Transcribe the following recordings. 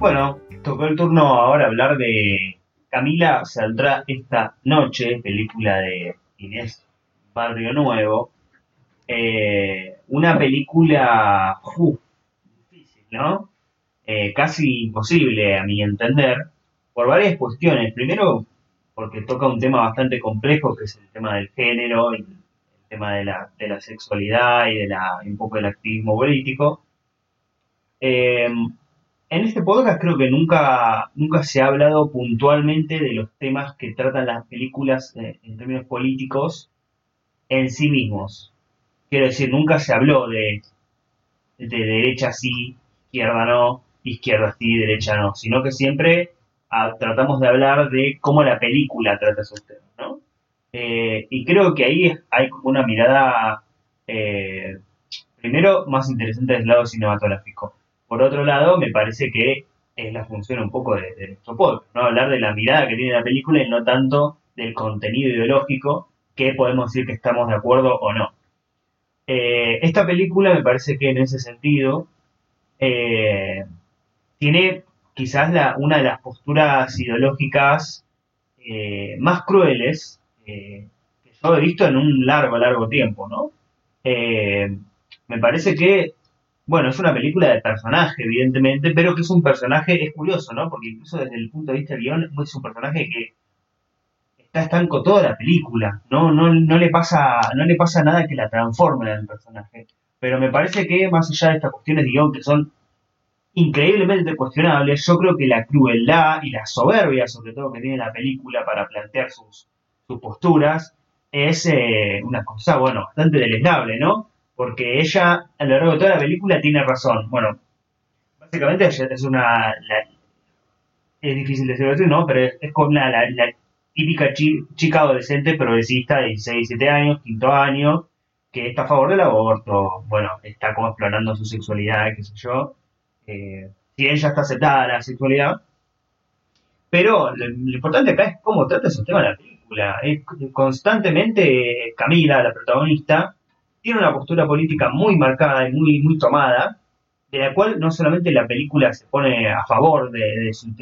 Bueno, tocó el turno ahora hablar de Camila saldrá esta noche, película de Inés Barrio Nuevo. Eh, una película uh, difícil, ¿no? Eh, casi imposible a mi entender, por varias cuestiones. Primero, porque toca un tema bastante complejo, que es el tema del género, y el tema de la, de la sexualidad y de la, un poco del activismo político. Eh, en este podcast creo que nunca, nunca se ha hablado puntualmente de los temas que tratan las películas eh, en términos políticos en sí mismos. Quiero decir, nunca se habló de, de derecha sí, izquierda no, izquierda sí, derecha no, sino que siempre ah, tratamos de hablar de cómo la película trata esos temas, ¿no? Eh, y creo que ahí hay como una mirada, eh, primero, más interesante del lado cinematográfico por otro lado, me parece que es la función un poco de, nuestro podcast, ¿no? Hablar de la mirada que tiene la película y no tanto del contenido ideológico, que podemos decir que estamos de acuerdo o no. Eh, esta película me parece que en ese sentido eh, tiene quizás una de las posturas ideológicas eh, más crueles que yo he visto en un largo, largo tiempo, ¿no? me parece que bueno, es una película de personaje, evidentemente, pero que es un personaje, es curioso, ¿no? Porque incluso desde el punto de vista del guion, es un personaje que está estanco toda la película, ¿no? No, no, le, pasa, no le pasa nada que la transforme en personaje. Pero me parece que más allá de estas cuestiones de guion que son increíblemente cuestionables, yo creo que la crueldad y la soberbia, sobre todo, que tiene la película para plantear sus, sus posturas, es eh, una cosa, bueno, bastante deleznable, ¿no? Porque ella a lo largo de toda la película tiene razón. Bueno, básicamente es una... es difícil decirlo así, ¿no? Pero es, con la, típica chica adolescente progresista de 16, 17 años, quinto año, que está a favor del aborto, bueno, está como explorando su sexualidad, qué sé yo. Eh, si ella está aceptada la sexualidad. Pero lo, importante acá es cómo trata ese tema la película. Es constantemente Camila, la protagonista, tiene una postura política muy marcada y muy, muy tomada, de la cual no solamente la película se pone a favor de, su,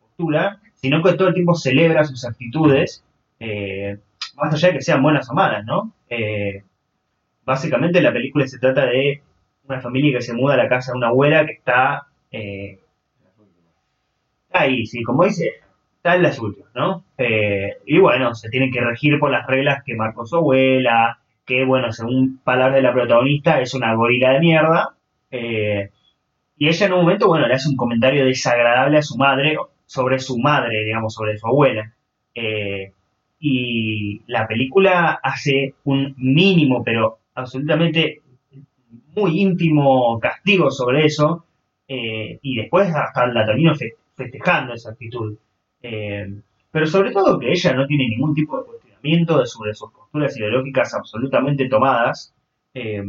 postura, sino que todo el tiempo celebra sus actitudes, eh, más allá de que sean buenas o malas, ¿no? Eh, básicamente la película se trata de una familia que se muda a la casa de una abuela que está eh, ahí, sí, como dice, está en las últimas, ¿no? y bueno, se tienen que regir por las reglas que marcó su abuela, que, bueno, según palabras de la protagonista, es una gorila de mierda. Eh, y ella en un momento, bueno, le hace un comentario desagradable a su madre, sobre su madre, digamos, sobre su abuela. Eh, y la película hace un mínimo, pero absolutamente muy íntimo castigo sobre eso. Eh, y después hasta la termino festejando esa actitud. pero sobre todo que ella no tiene ningún tipo de de sus posturas ideológicas absolutamente tomadas. Eh,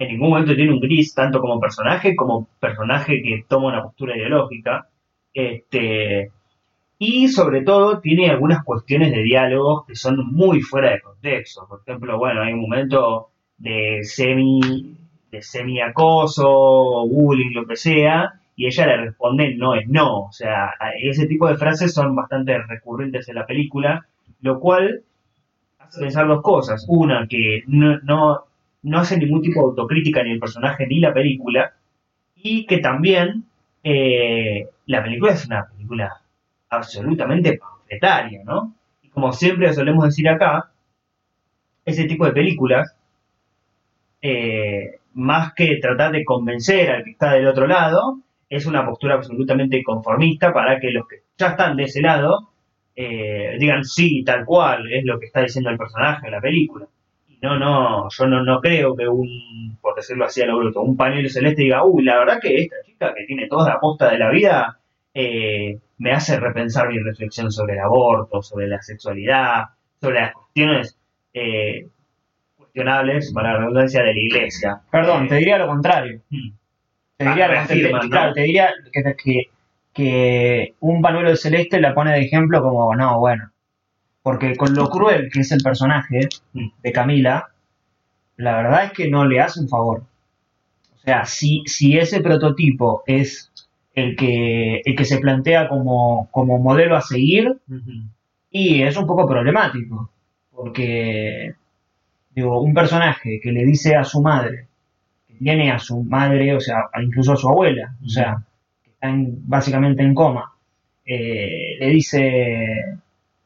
en ningún momento tiene un gris, tanto como personaje como personaje que toma una postura ideológica. Este, y sobre todo tiene algunas cuestiones de diálogos que son muy fuera de contexto. Por ejemplo, bueno, hay un momento de semi, de semi acoso, bullying, lo que sea, y ella le responde no es no. O sea, ese tipo de frases son bastante recurrentes en la película, lo cual pensar dos cosas. Una, que no, no, hace ningún tipo de autocrítica ni el personaje ni la película. Y que también eh, la película es una película absolutamente panfletaria, ¿no? Y como siempre solemos decir acá, ese tipo de películas, eh, más que tratar de convencer al que está del otro lado, es una postura absolutamente conformista para que los que ya están de ese lado eh, digan sí, tal cual, es lo que está diciendo el personaje en la película. Y no, no, yo no, no creo que un, por decirlo así a lo bruto, un panel celeste diga, uy, la verdad que esta chica que tiene toda la posta de la vida eh, me hace repensar mi reflexión sobre el aborto, sobre la sexualidad, sobre las cuestiones eh, cuestionables, para la redundancia, de la iglesia. Perdón, te diría lo contrario. Hmm. Te diría, ah, te diría que, que que un panuelo celeste la pone de ejemplo como, no, bueno, porque con lo cruel que es el personaje de Camila, la verdad es que no le hace un favor. O sea, si, si ese prototipo es el que, el que se plantea como, como modelo a seguir y es un poco problemático, porque digo, un personaje que le dice a su madre, que tiene a su madre, o sea, incluso a su abuela, o sea, básicamente en coma, eh, le dice,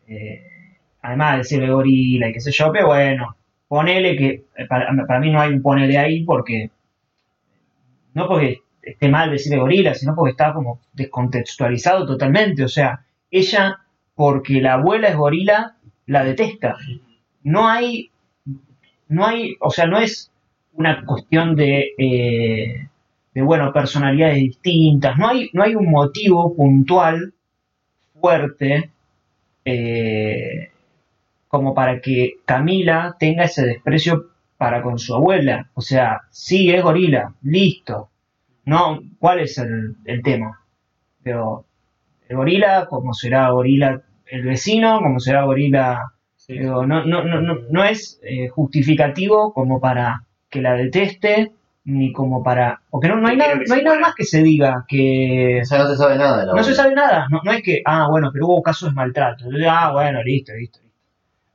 eh, además de decirle gorila y qué sé yo, bueno, ponele que, para, para mí no hay un ponele ahí porque, no porque esté mal decirle gorila, sino porque está como descontextualizado totalmente. O sea, ella, porque la abuela es gorila, la detesta. No hay, no hay, o sea, no es una cuestión de, eh, de bueno, personalidades distintas. No hay, no hay un motivo puntual, fuerte, eh, como para que Camila tenga ese desprecio para con su abuela. O sea, sí, es gorila, listo no, ¿cuál es el, tema? Pero el gorila, como será gorila el vecino, como será gorila... no, no, no, no, no es eh, justificativo como para que la deteste, ni como para... Porque no, no hay, nada, no hay nada más que se diga que... O sea, no se sabe nada. no se sabe nada. No, no es que, ah, bueno, pero hubo casos de maltrato. Ah, bueno, listo, listo. listo.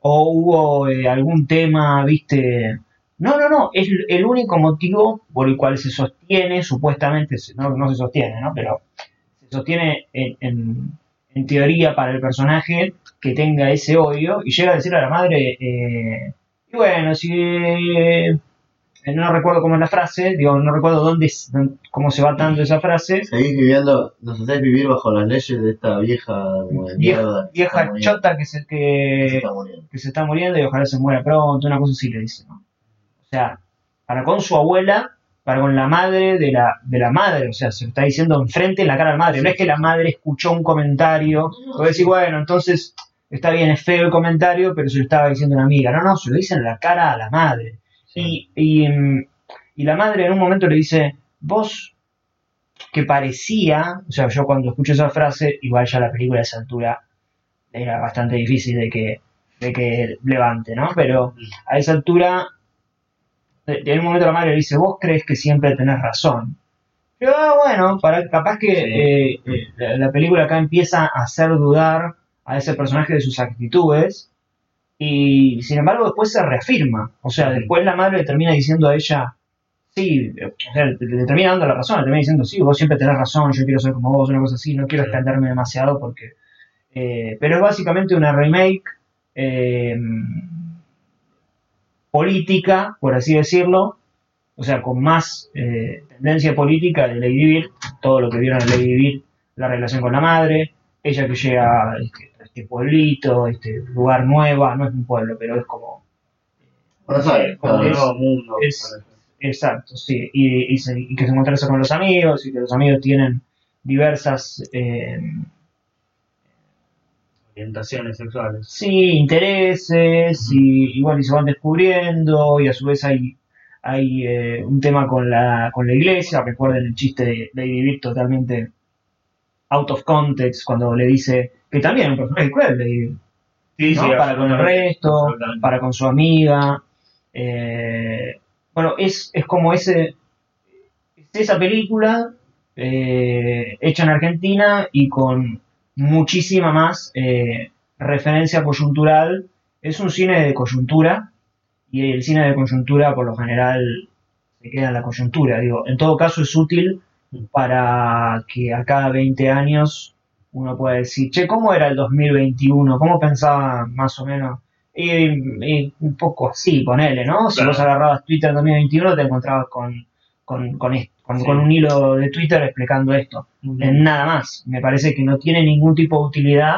O hubo eh, algún tema, viste, no, no, no, es el único motivo por el cual se sostiene, supuestamente, no, no se sostiene, ¿no? Pero se sostiene en, en, teoría para el personaje que tenga ese odio y llega a decirle a la madre, eh, y bueno, si eh, no recuerdo cómo es la frase, digo, no recuerdo dónde, cómo se va tanto esa frase. Seguís viviendo, nos hacéis vivir bajo las leyes de esta vieja vieja, vieja chota que se, que, que se está muriendo y ojalá se muera pronto, una cosa así le dice, ¿no? O sea, para con su abuela, para con la madre de la, de la madre, o sea, se lo está diciendo enfrente en la cara a la madre. No es que la madre escuchó un comentario, o decir, bueno, entonces está bien, es feo el comentario, pero se lo estaba diciendo una amiga. No, no, se lo dice en la cara a la madre. Y, y, y la madre en un momento le dice, vos que parecía, o sea, yo cuando escucho esa frase, igual ya la película a esa altura era bastante difícil de que, de que levante, ¿no? Pero a esa altura en un momento la madre le dice, vos crees que siempre tenés razón. Pero ah, bueno, para, capaz que eh, eh, la, película acá empieza a hacer dudar a ese personaje de sus actitudes y sin embargo después se reafirma. O sea, después la madre le termina diciendo a ella, sí, o sea, le, termina dando la razón, le termina diciendo, sí, vos siempre tenés razón, yo quiero ser como vos, una cosa así, no quiero extenderme demasiado porque... Eh, pero es básicamente una remake política, por así decirlo, o sea, con más eh, tendencia política de Lady Bird, todo lo que vieron en Lady Bird, la relación con la madre, ella que llega este, este pueblito, este lugar nuevo, no es un pueblo, pero es como... Bueno, sabe, nuevo mundo. exacto, sí, y, que se encuentra con los amigos y que los amigos tienen diversas... Eh, orientaciones sexuales. Sí, intereses, y igual y se van descubriendo, y a su vez hay, hay eh, un tema con la, con la iglesia, recuerden el chiste de Lady Bird totalmente out of context, cuando le dice que también es un personaje cruel, Lady sí, sí, para con el resto, para con su amiga. Eh, bueno, es, es como ese, esa película eh, hecha en Argentina y con muchísima más eh, referencia coyuntural. Es un cine de coyuntura y el cine de coyuntura por lo general se queda en la coyuntura. Digo, en todo caso es útil para que a cada 20 años uno pueda decir, che, ¿cómo era el 2021? ¿Cómo pensaba más o menos? Y, un poco así, ponele, ¿no? Si vos agarrabas Twitter en 2021 te encontrabas con, con, con esto con, un hilo de Twitter explicando esto. Nada más. Me parece que no tiene ningún tipo de utilidad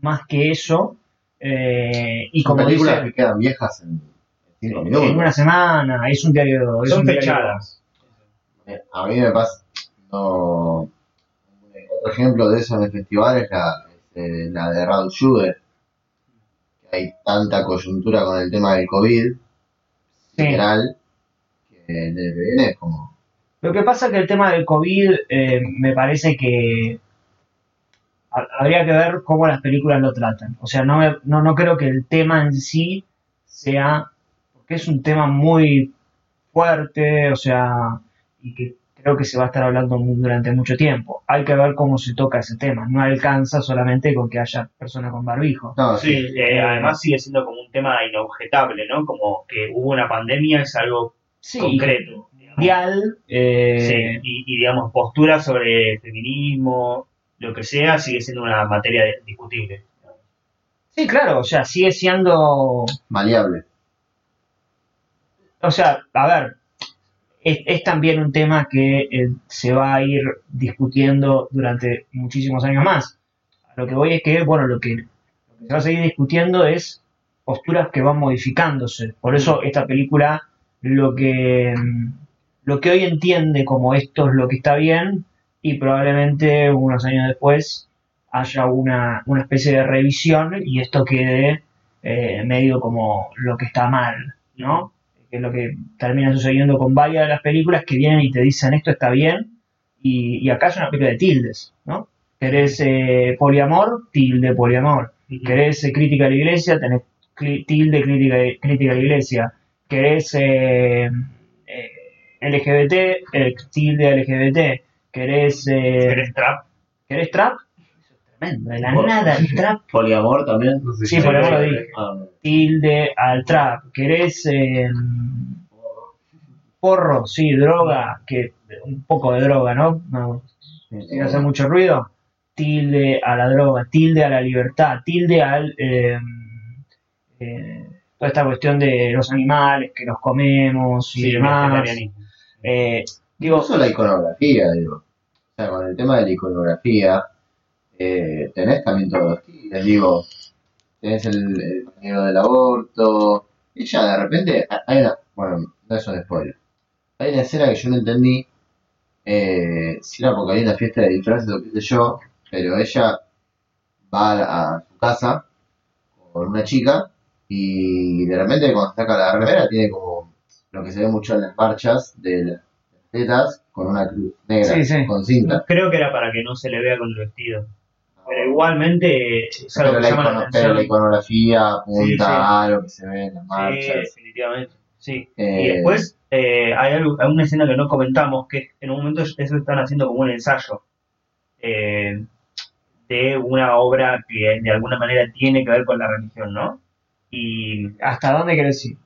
más que eso. Eh, y como películas que quedan viejas en cinco minutos. En una semana, es un diario. Son fechadas. A mí me pasa. Otro ejemplo de eso en el festival es la, este, la de Raúl. Que hay tanta coyuntura con el tema del COVID. General. Que le viene como lo que pasa es que el tema del COVID eh, me parece que habría que ver cómo las películas lo tratan. O sea, no, no, no creo que el tema en sí sea, porque es un tema muy fuerte, o sea, y que creo que se va a estar hablando durante mucho tiempo. Hay que ver cómo se toca ese tema. No alcanza solamente con que haya personas con barbijo. No, Sí, sí. eh, además sigue siendo como un tema inobjetable, ¿no? Como que hubo una pandemia es algo Sí, concreto. mundial, eh, Sí, y, y, digamos, postura sobre feminismo, lo que sea, sigue siendo una materia discutible. sí, claro, o sea, sigue siendo Maleable. o sea, a ver, es, también un tema que eh, se va a ir discutiendo durante muchísimos años más. Lo que voy es que, bueno, lo que, lo que se va a seguir discutiendo es posturas que van modificándose. Por eso esta película lo que, lo que hoy entiende como esto es lo que está bien y probablemente unos años después haya una, una especie de revisión y esto quede eh, medio como lo que está mal, ¿no? Que es lo que termina sucediendo con varias de las películas que vienen y te dicen esto está bien, y, y acá es una película de tildes, ¿no? ¿Querés eh, poliamor? Tilde poliamor. ¿Querés eh, crítica a la iglesia? Tenés tilde crítica, crítica a la iglesia. ¿Querés eh, eh, LGBT? Eh, tilde LGBT. ¿Querés, ¿Querés trap? ¿querés trap? Tremendo, de la Bueno. nada, el trap. Poliamor también. No sé Sí, si- poliamor lo dije. Ah, tilde al trap. ¿Querés eh, porro? Sí, droga, que un poco de droga, ¿no? No, sin hacer mucho ruido. Tilde a la droga, tilde a la libertad, tilde al... eh, eh, toda esta cuestión de los animales que los comemos y Sí, el demás. Eh, digo, Incluso la iconografía, digo. O sea, con el tema de la iconografía, eh, tenés también todos los estilos, digo. Tenés el, el compañero del aborto. Y ya de repente ha- hay una. Bueno, no es un spoiler. Hay una escena que yo no entendí. Eh, si era porque hay una fiesta de disfraces o qué sé yo. Pero ella va a, a su casa con una chica. Y de repente cuando saca la remera tiene como lo que se ve mucho en las marchas de las tetas con una cruz negra Sí, sí. con cinta. Creo que era para que no se le vea con el vestido. Pero igualmente eh, es algo Pero que la, llama la icono- atención. pero la iconografía apunta Sí, sí. a lo que se ve en las Sí, marchas. definitivamente. Sí. Eh, Y después eh, hay, algo- hay una escena que no comentamos, que en un momento eso están haciendo como un ensayo eh, de una obra que de alguna manera tiene que ver con la religión, ¿no? Y ¿hasta dónde querés ir?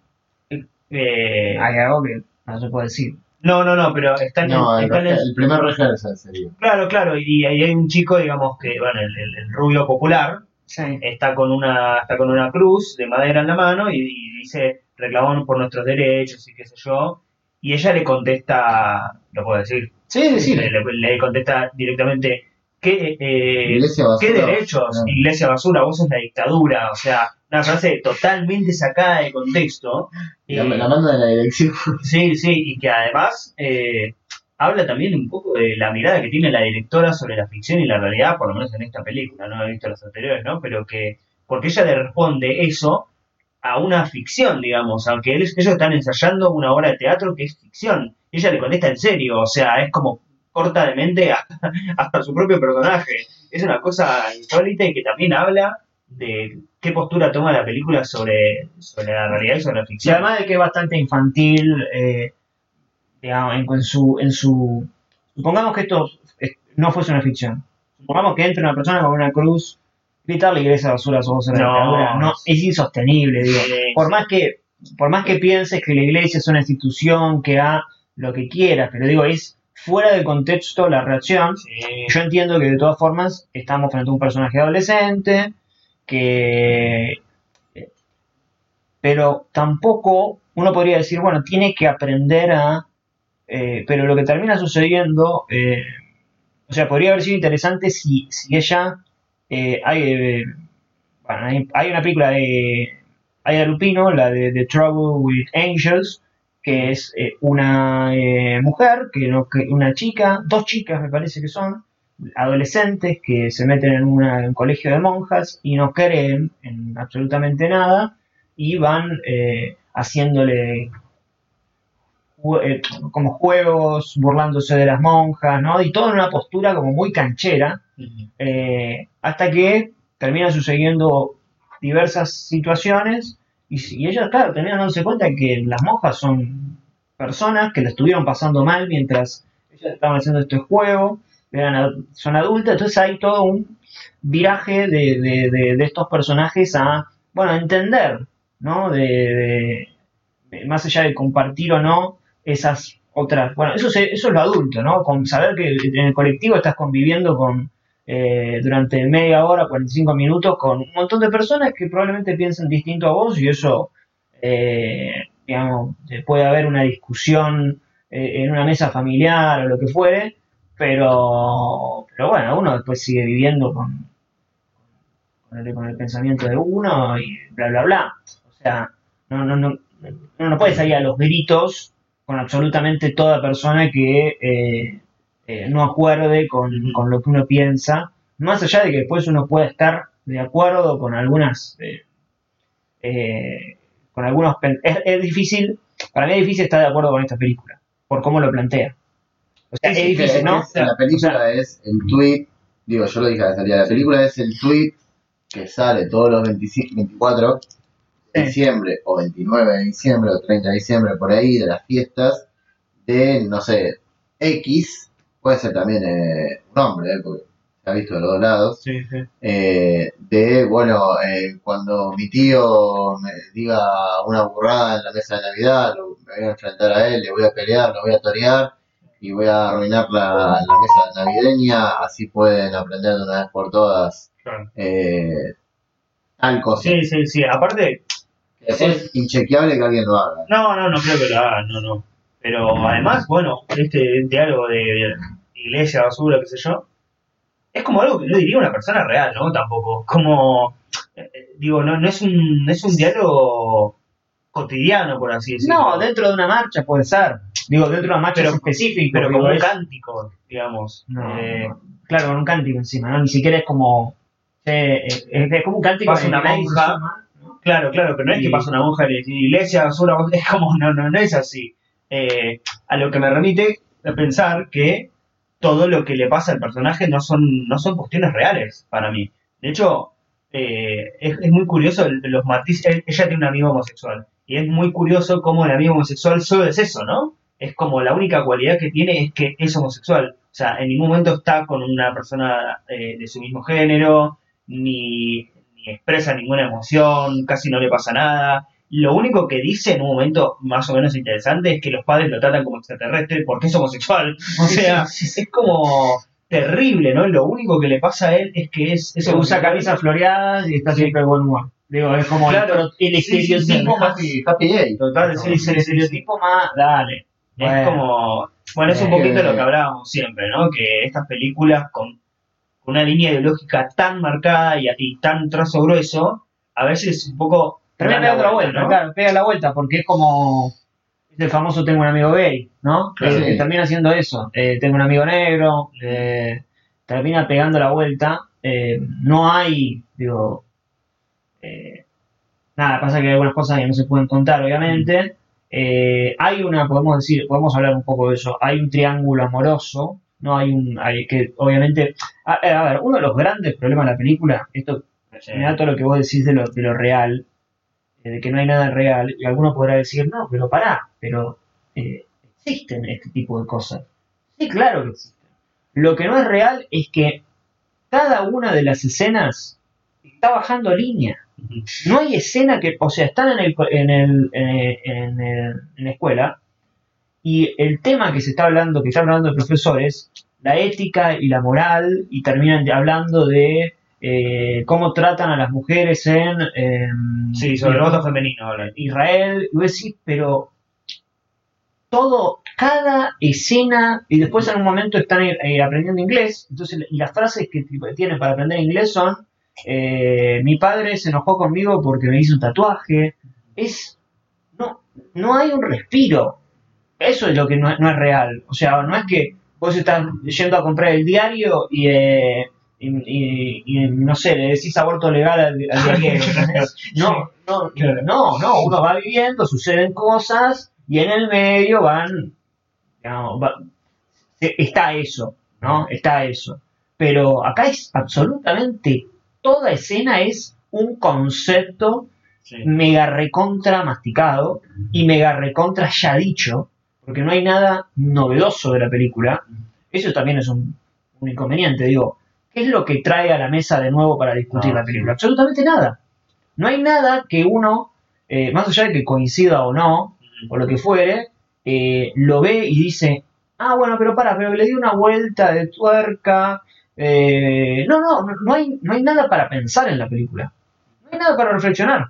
eh, Hay algo que no se puede decir. No, no, no, pero están en, no, el, están en- el primer rehearsal sería. claro, claro, y ahí hay un chico, digamos que, bueno, el, el- el rubio popular, Sí. está con una está con una cruz de madera en la mano y, y dice reclamamos por nuestros derechos y qué sé yo y ella le contesta lo puedo decir Sí, sí, le, le- le contesta directamente qué eh, Iglesia qué derechos No. iglesia basura vos sos la dictadura o sea una frase totalmente sacada de contexto La, Eh, la manda de la dirección. Sí, sí, y que además eh, habla también un poco de la mirada que tiene la directora sobre la ficción y la realidad, por lo menos en esta película, no he visto las anteriores, ¿no? Pero que, porque ella le responde eso a una ficción, digamos, aunque él- ellos están ensayando una obra de teatro que es ficción, y ella le contesta en serio, o sea, es como corta de mente hasta, hasta su propio personaje. Es una cosa insólita y que también habla de qué postura toma la película sobre, sobre la realidad y sobre la Y ficción. además de que es bastante infantil, eh, digamos, en, en su, en su... Supongamos que esto es- no fuese una ficción. Supongamos que entra una persona con una cruz, gritar la iglesia basura somos una No. dictadura. No, es insostenible, digo. Sí, Por sí. más que, por más que pienses que la iglesia es una institución que ha lo que quieras, pero digo, es fuera de contexto la reacción. Sí. Yo entiendo que de todas formas estamos frente a un personaje adolescente que... Pero tampoco uno podría decir, bueno, tiene que aprender a... eh, pero lo que termina sucediendo, eh, o sea, podría haber sido interesante si, si ella... eh, hay, eh, bueno, hay, hay una película de Aida Lupino, la de The Trouble with Angels, que es eh, una mujer, que, no- que una chica, dos chicas me parece que son, adolescentes que se meten en, una- en un colegio de monjas y no creen en absolutamente nada y van eh, haciéndole eh, como juegos, burlándose de las monjas, ¿no? Y todo en una postura como muy canchera, eh, hasta que terminan sucediendo diversas situaciones y, y ellos, claro, terminan dándose cuenta que las monjas son personas que la estuvieron pasando mal mientras ellas estaban haciendo este juego, eran son adultas, entonces hay todo un viraje de, de- de- estos personajes a, bueno, a entender, ¿no? De, más allá de compartir o no esas otras, bueno, eso, se- eso es lo adulto, ¿no? Con saber que en el colectivo estás conviviendo con eh, durante media hora, 45 minutos con un montón de personas que probablemente piensen distinto a vos y eso, eh, digamos, eh, puede haber una discusión eh, en una mesa familiar o lo que fuere, pero, pero bueno, uno después sigue viviendo con, con, el, con el pensamiento de uno y bla, bla, bla. O sea, no, no, no, uno no puede salir a los gritos con absolutamente toda persona que eh, eh, no acuerde con, con lo que uno piensa, más allá de que después uno pueda estar de acuerdo con algunas eh, con algunos es, es difícil para mí es difícil estar de acuerdo con esta película por cómo lo plantea o sea, Sí, es sí, que- difícil, ¿no? que La película es el tweet, digo, yo lo dije a la salida, la película es el tweet que sale todos los 25, 24 de diciembre, o 29 de diciembre, o 30 de diciembre, por ahí, de las fiestas, de, no sé, X, puede ser también eh, un hombre, eh, porque se ha visto de los dos lados, Sí, sí. eh, de, bueno, eh, cuando mi tío me diga una burrada en la mesa de Navidad, lo- me voy a enfrentar a él, le voy a pelear, lo voy a torear y voy a arruinar la, la mesa navideña, así pueden aprender de una vez por todas Claro. eh, tal cosa. Sí, sí, sí. Aparte, es inchequeable que alguien lo haga. no, no, no creo que lo hagan, no, no. Pero además, bueno, este diálogo de iglesia, basura, qué sé yo, es como algo que no diría una persona real, ¿no? Tampoco. Como, eh, eh, digo, no, no es un, no es un diálogo cotidiano, por así decirlo. no dentro de una marcha puede ser digo dentro de una marcha Pero- específica pero como un es- cántico, digamos. No, Eh, no. claro, con un cántico encima, ¿no? Ni siquiera es como. eh, es, es como un cántico Pasa una monja. Claro, claro, pero no es que pasa una monja y le dice iglesia, basura, es como, no, no, no es así. Eh, a lo que me remite a pensar que todo lo que le pasa al personaje no son, no son cuestiones reales para mí. De hecho, eh, es, es muy curioso el- los matices. Ella tiene un amigo homosexual y es muy curioso cómo el amigo homosexual solo es eso, ¿no? Es como la única cualidad que tiene es que es homosexual. O sea, en ningún momento está con una persona eh, de su mismo género, ni, ni expresa ninguna emoción, casi no le pasa nada. Lo único que dice en un momento más o menos interesante es que los padres lo tratan como extraterrestre porque es homosexual. O sea, es como terrible, ¿no? Lo único que le pasa a él es que es... es Se usa camisas floreadas y está siempre de buen humor. Digo, es como el Claro, el, sí, sí, sí, estereotipo sí, más. Happy, happy gay. Total, el estereotipo más. Dale. Es como, bueno, es un poquito lo que hablábamos siempre, ¿no? Que estas películas con una línea ideológica tan marcada y, y tan trazo grueso, a veces un poco... Termina dan la pegando la vuelta, ¿no? claro, pega la vuelta, porque es como es el famoso tengo un amigo gay, ¿no? Claro. Que- que termina haciendo eso. Eh, tengo un amigo negro, eh, termina pegando la vuelta. eh, no hay, digo, eh, nada, pasa que hay algunas cosas que no se pueden contar, obviamente. Eh, hay una, podemos decir, podemos hablar un poco de eso. Hay un triángulo amoroso, no hay un, hay que, obviamente, a, a ver, uno de los grandes problemas de la película, esto Sí. me da todo lo que vos decís de lo, de lo real, eh, de que no hay nada real, y alguno podrá decir, no, pero pará, pero eh, existen este tipo de cosas. Sí, claro que existen. Lo que no es real es que cada una de las escenas está bajando línea. No hay escena que, o sea, están en el, en el, eh, en el- en la escuela y el tema que se está hablando, que está hablando de profesores, la ética y la moral, y terminan hablando de eh, cómo tratan a las mujeres en em, Sí, sobre el voto femenino. Israel, y decís, pero todo, cada escena, y después en un momento están eh, aprendiendo inglés, entonces y las frases que tienen para aprender inglés son eh, mi padre se enojó conmigo porque me hizo un tatuaje. Es. No, no hay un respiro. Eso es lo que no, es- no es real. O sea, no es que vos estás yendo a comprar el diario y, eh, y, y- y, no sé, le decís aborto legal al, al diario. No, no, no, no, uno va viviendo, suceden cosas y en el medio van. digamos, va- e- está eso, ¿no? Está eso. Pero acá es absolutamente toda escena es un concepto Sí. mega recontra masticado y mega recontra ya dicho porque no hay nada novedoso de la película. Eso también es un, un inconveniente, digo. ¿Qué es lo que trae a la mesa de nuevo para discutir No, la película? sí. Absolutamente nada. No hay nada que uno, eh, más allá de que coincida o no, o lo que fuere, eh, lo ve y dice, ah, bueno, pero para, pero le di una vuelta de tuerca. Eh, no, no, no, hay, no hay nada para pensar en la película. No hay nada para reflexionar.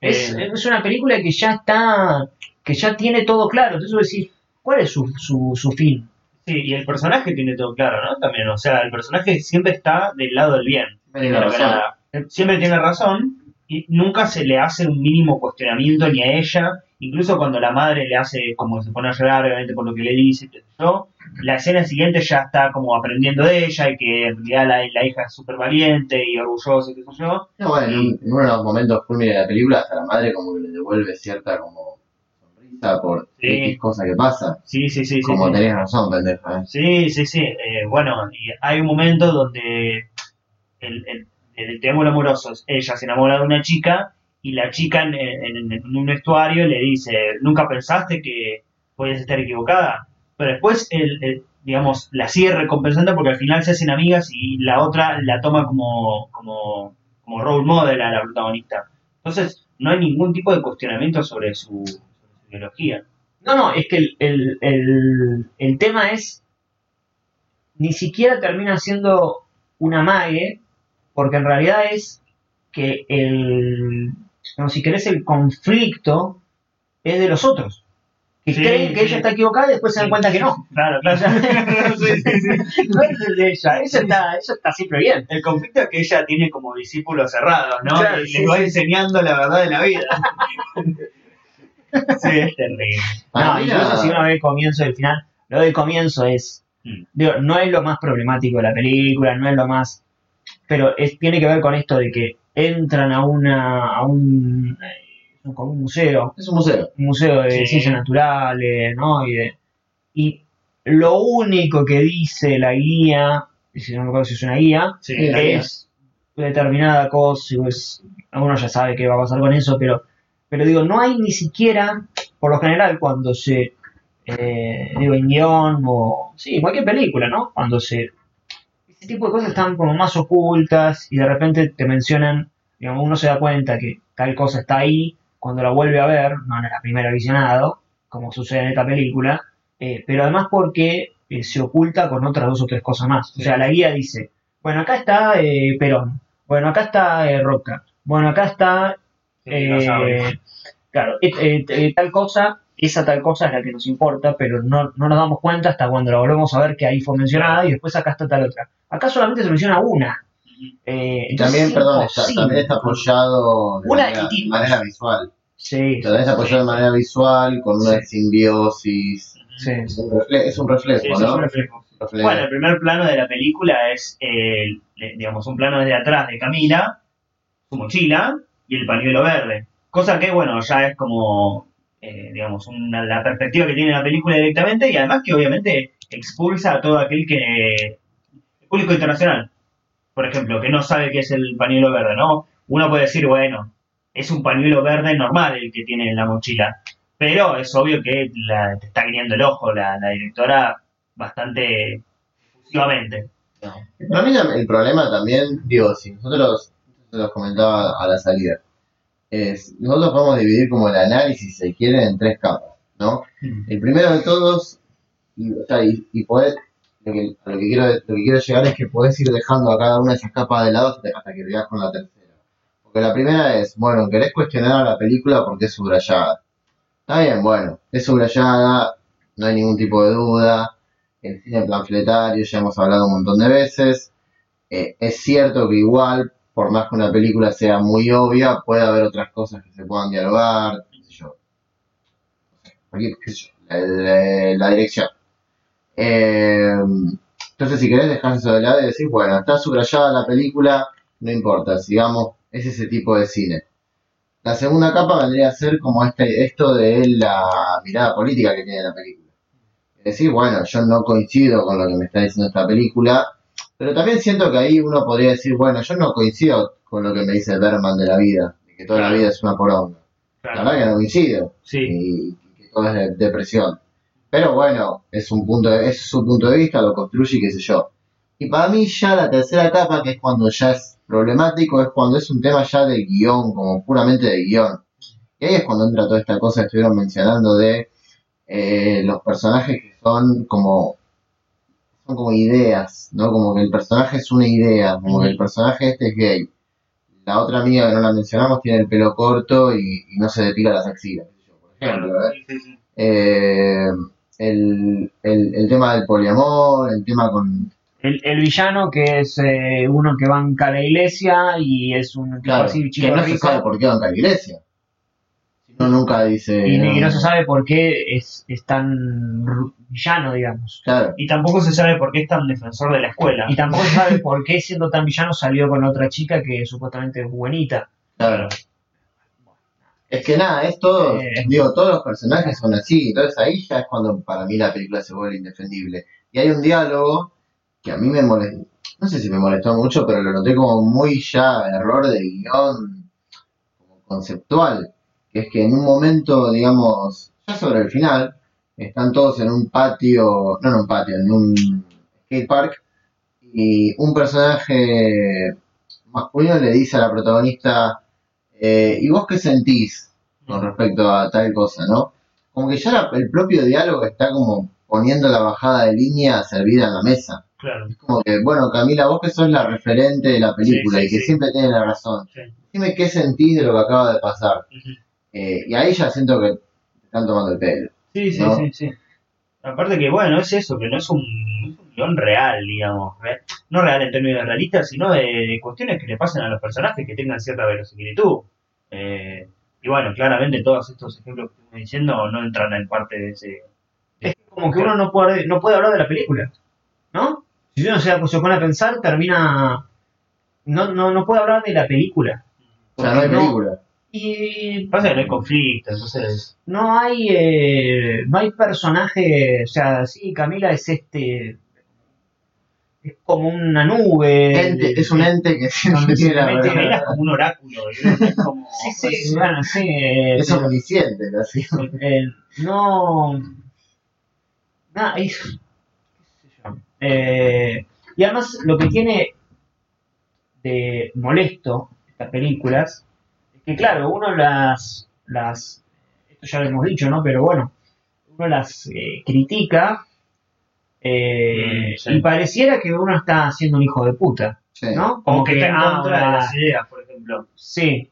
Es, Eh. es una película que ya está, que ya tiene todo claro. Entonces vos decís, ¿cuál es su, su, su fin? Sí, y el personaje tiene todo claro, ¿no? También, o sea, el personaje siempre está del lado del bien. Tiene razón. nada. Siempre tiene razón y nunca se le hace un mínimo cuestionamiento ni a ella. Incluso cuando la madre le hace, como se pone a llorar, obviamente por lo que le dice, yo, la escena siguiente ya está como aprendiendo de ella y que en realidad la, la hija es súper valiente y orgullosa, qué sé yo. No, bueno, en, un- en uno de los momentos culmines de la película, hasta la madre como que le devuelve cierta como sonrisa por Sí. X cosa que pasa. Sí, sí, sí, sí. como sí. tenés razón, pendeja. ¿eh? Sí, sí, sí. Eh, bueno, y hay un momento donde el, el, el triángulo amoroso, ella se enamora de una chica y la chica en, un vestuario le dice, ¿nunca pensaste que podías estar equivocada? Pero después, el, el- digamos, la sigue recompensando porque al final se hacen amigas y la otra la toma como, como, como role model a la protagonista. Entonces, no hay ningún tipo de cuestionamiento sobre su, ideología. No, no, es que el, el, el tema es, ni siquiera termina siendo una mague, porque en realidad es que el, como si querés, el conflicto es de los otros. Que Sí, creen que sí. ella está equivocada y después se dan cuenta que no. Claro, claro. Sí. No es el de ella, eso está, eso está siempre bien. El conflicto es que ella tiene como discípulos cerrados, ¿no? Claro, y les va enseñando la verdad de la vida. sí, es terrible. No, incluso si uno ve el comienzo y el final, lo del comienzo es, Mm. digo, no es lo más problemático de la película, no es lo más, pero es, tiene que ver con esto de que entran a una, a un, eh, como un museo, Es un museo. un museo de Sí. ciencias naturales, ¿no? Y, de- y lo único que dice la guía, y si no me acuerdo si es una guía, Sí, es determinada cosa, pues, uno ya sabe qué va a pasar con eso, pero, pero digo, no hay ni siquiera, por lo general, cuando se, eh, digo, en guion o, sí, cualquier película, ¿no? Cuando se, ese tipo de cosas están como más ocultas y de repente te mencionan, digamos, uno se da cuenta que tal cosa está ahí cuando la vuelve a ver, no en la primera visionado, como sucede en esta película, eh, pero además porque eh, se oculta con otras dos o tres cosas más. O sea, la guía dice, bueno, acá está eh, Perón, bueno, acá está Roca, bueno, acá está, claro, tal cosa, esa tal cosa es la que nos importa, pero no, no nos damos cuenta hasta cuando la volvemos a ver que ahí fue mencionada y después acá está tal otra. Acá solamente se menciona una. Eh, entonces también, es perdón, está, también está apoyado de Una manera, de manera visual. Sí, También está apoyado de manera visual, con una simbiosis. sí. Es un, refle- es un reflejo, Sí, sí, es ¿no? un reflejo. Reflejo. Bueno, el primer plano de la película es, eh, digamos, un plano desde atrás de Camila, su mochila y el pañuelo verde. Cosa que, bueno, ya es como, eh, digamos, una- la perspectiva que tiene la película directamente y además que obviamente expulsa a todo aquel que... el público internacional, por ejemplo, que no sabe qué es el pañuelo verde, ¿no? Uno puede decir, bueno, es un pañuelo verde normal el que tiene en la mochila, pero es obvio que la, te está guiando el ojo la, directora bastante efusivamente. Para mí el problema también, digo, si nosotros, se los comentaba a la salida, es, nosotros podemos dividir como el análisis, si se quiere, en tres capas, ¿no? El primero de todos, y, o sea, y, y podés- lo que, a lo que quiero, lo que quiero llegar es que podés ir dejando a cada una de esas capas de lado hasta, que llegas con la tercera. Porque la primera es, bueno, querés cuestionar a la película porque es subrayada. Está bien, bueno, es subrayada, no hay ningún tipo de duda. El cine panfletario ya hemos hablado un montón de veces. Eh, es cierto que igual, por más que una película sea muy obvia, puede haber otras cosas que se puedan dialogar, qué sé yo. Qué sé yo, la dirección. Eh, entonces, si querés dejar eso de lado y decir, bueno, está subrayada la película, no importa, sigamos, es ese tipo de cine. La segunda capa vendría a ser como este, esto de la mirada política que tiene la película. Es decir, bueno, yo no coincido con lo que me está diciendo esta película, pero también siento que ahí uno podría decir, bueno, yo no coincido con lo que me dice Berman de la vida, de que toda la Claro. vida es una poronga. La verdad que no coincido, Sí, y que todo es de- depresión. Pero bueno, es un punto de, es su punto de vista, lo construye y qué sé yo. Y para mí ya la tercera etapa, que es cuando ya es problemático, es cuando es un tema ya de guion, como puramente de guion. Y ahí es cuando entra toda esta cosa que estuvieron mencionando de eh, los personajes que son como son como ideas, ¿no? Como que el personaje es una idea, como que el personaje este es gay. La otra amiga que no la mencionamos tiene el pelo corto y, y no se depila las axilas, por ejemplo, ¿eh? Sí, sí, sí. Eh, el, el, el tema del poliamor, el tema con... El, el villano que es eh, uno que banca la iglesia y es un tipo Claro, así que no se sabe por qué banca la iglesia. No, nunca dice... Y, y no se sabe por qué es, es tan villano, digamos. Claro, Y tampoco se sabe por qué es tan defensor de la escuela. Y tampoco se sabe por qué, siendo tan villano, salió con otra chica que supuestamente es buenita. claro. Es que nada, es todo, Eh. digo, todos los personajes son así, entonces ahí ya es cuando para mí la película se vuelve indefendible. Y hay un diálogo que a mí me molestó, no sé si me molestó mucho, pero lo noté como muy ya error de guion como conceptual, que es que en un momento, digamos, ya sobre el final, están todos en un patio, no en un patio, en un skate park, y un personaje masculino le dice a la protagonista, eh, ¿y vos qué sentís con respecto a tal cosa, no? Como que ya la- el propio diálogo está como poniendo la bajada de línea servida en la mesa. Claro. Es como que, bueno, Camila, vos que sos la referente de la película Sí, sí, y que sí. siempre tenés la razón, dime qué sentís de lo que acaba de pasar. Eh, y ahí ya siento que te están tomando el pelo. Sí, sí, ¿No? sí, sí. Aparte que, bueno, es eso, que no es un, es un guion real, digamos. ¿eh? No real en términos realistas, sino de, de cuestiones que le pasan a los personajes que tengan cierta verosimilitud. Eh, y bueno, claramente todos estos ejemplos que estoy diciendo no entran en parte de ese... Es como que uno no puede, no puede hablar de la película, ¿no? Si uno se, se pone a pensar, termina... No, no, no puede hablar de la película. O sea, no hay película. Y Pasa que no hay conflicto, entonces... no hay eh, no hay personaje, o sea, sí, Camila es este... Es como una nube. Ente- es un ente que la se mete- verdad. Camila es como un oráculo, ¿no? es como... Sí, sí, bueno, sí. eh, Es omnisciente, así. Eh, no. Nada, es-. Eh, y además, lo que tiene de molesto estas películas que, claro, uno las. las esto ya lo hemos dicho, ¿no? Pero bueno, uno las eh, critica eh, Mm, sí. y pareciera que uno está haciendo un hijo de puta, Sí. ¿no? Como que está en ah, de las ideas, por ejemplo. Sí.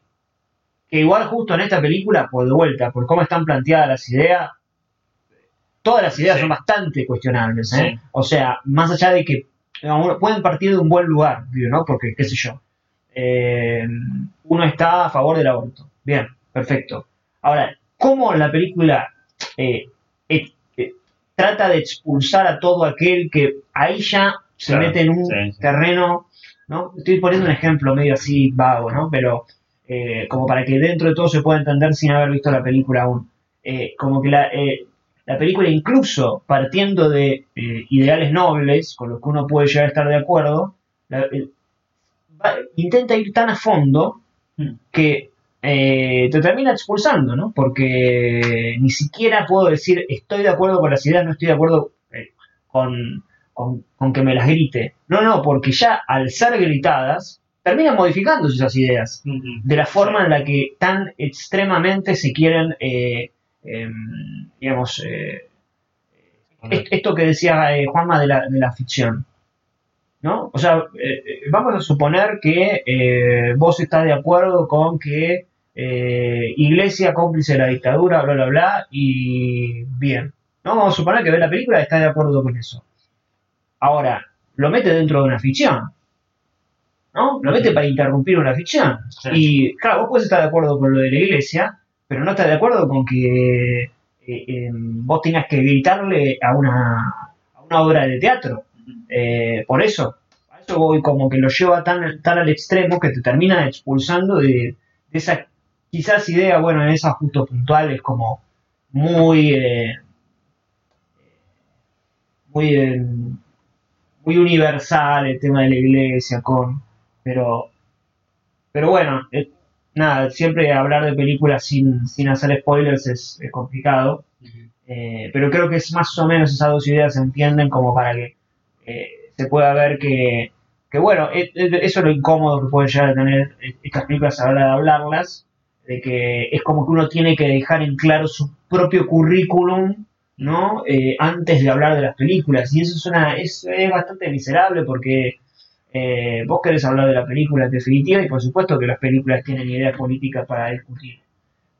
Que igual justo en esta película, por de vuelta, por cómo están planteadas las ideas, todas las ideas Sí. son bastante cuestionables, ¿eh? Sí. O sea, más allá de que digamos, pueden partir de un buen lugar, ¿no? Porque, qué sé yo, eh, uno está a favor del aborto. Bien, perfecto. Ahora, ¿cómo la película eh, eh, trata de expulsar a todo aquel que ahí ya se Claro, mete en un sí, sí. terreno, ¿no? Estoy poniendo un ejemplo medio así vago, ¿no? Pero eh, como para que dentro de todo se pueda entender sin haber visto la película aún. Eh, como que la, eh, la película incluso partiendo de ideales nobles, con los que uno puede llegar a estar de acuerdo, la- intenta ir tan a fondo Mm. que eh, te termina expulsando, ¿no? Porque ni siquiera puedo decir estoy de acuerdo con las ideas, no estoy de acuerdo eh, con, con, con que me las grite. No, no, porque ya al ser gritadas, terminan modificándose esas ideas Ujú. de la forma en la que tan extremamente se quieren, eh, em, digamos, est- esto que decía eh, Juanma de la, de la ficción. ¿No? O sea, eh, eh, vamos a suponer que eh, vos estás de acuerdo con que eh, Iglesia cómplice de la dictadura, bla, bla, bla, y bien. ¿No? Vamos a suponer que ve la película y está de acuerdo con eso. Ahora, lo mete dentro de una ficción. ¿No? Lo mete para interrumpir una ficción. Sí. Y claro, vos puedes estar de acuerdo con lo de la iglesia, pero no estás de acuerdo con que em, vos tengas que gritarle a una, a una obra de teatro. Eh, por eso, a eso voy como que lo lleva tan, tan al extremo que te termina expulsando de, de esa quizás idea, bueno, en esas justo puntuales como muy eh, muy eh, muy universal el tema de la iglesia con pero pero bueno eh, nada siempre hablar de películas sin, sin hacer spoilers es, es complicado. Eh, pero creo que es más o menos esas dos ideas se entienden como para que eh, se pueda ver que, que bueno, eso es lo incómodo que puede llegar a tener estas películas a la hora de hablarlas, de que es como que uno tiene que dejar en claro su propio currículum, ¿no? Eh, antes de hablar de las películas, y eso es, una, es, es bastante miserable porque eh, vos querés hablar de la película en definitiva y por supuesto que las películas tienen ideas políticas para discutir.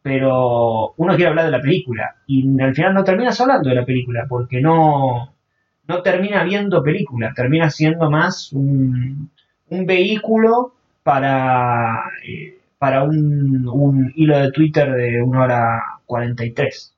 Pero uno quiere hablar de la película y al final no terminas hablando de la película porque no, no termina viendo película, termina siendo más un, vehículo para, eh, para un, un hilo de Twitter de una hora 43.